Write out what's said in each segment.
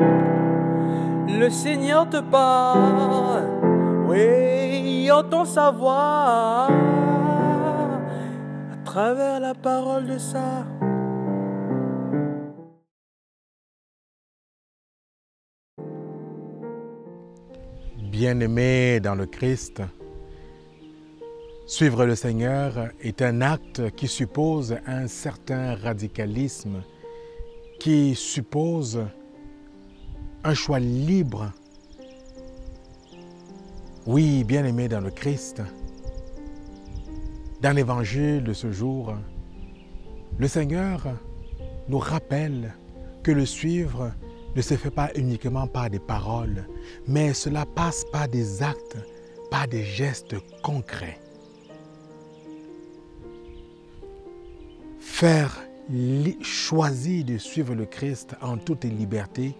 Le Seigneur te parle, oui, entend sa voix à travers la parole de ça. Bien-aimé dans le Christ, suivre le Seigneur est un acte qui suppose un certain radicalisme, qui suppose un choix libre. Oui, bien-aimé dans le Christ, dans l'évangile de ce jour, le Seigneur nous rappelle que le suivre ne se fait pas uniquement par des paroles, mais cela passe par des actes, par des gestes concrets. Faire choisir de suivre le Christ en toute liberté,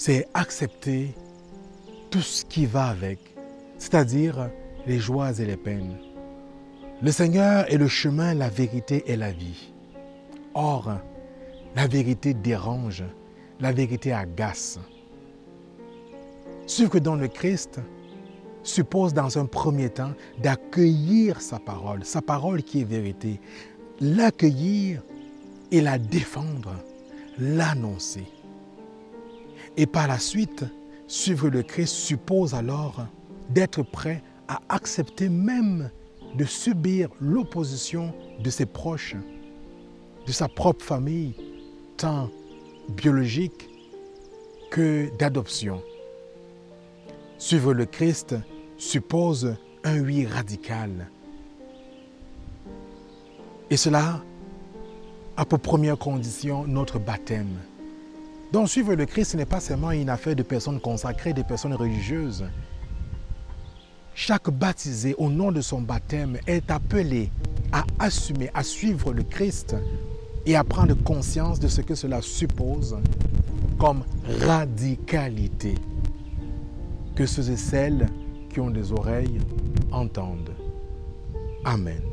c'est accepter tout ce qui va avec, c'est-à-dire les joies et les peines. Le Seigneur est le chemin, la vérité et la vie. Or, la vérité dérange, la vérité agace. Ce que dans le Christ suppose dans un premier temps d'accueillir sa parole, sa parole qui est vérité, l'accueillir et la défendre, l'annoncer. Et par la suite, suivre le Christ suppose alors d'être prêt à accepter même de subir l'opposition de ses proches, de sa propre famille, tant biologique que d'adoption. Suivre le Christ suppose un oui radical. Et cela a pour première condition notre baptême. Donc suivre le Christ n'est pas seulement une affaire de personnes consacrées, de personnes religieuses. Chaque baptisé au nom de son baptême est appelé à assumer, à suivre le Christ et à prendre conscience de ce que cela suppose comme radicalité. Que ceux et celles qui ont des oreilles entendent. Amen.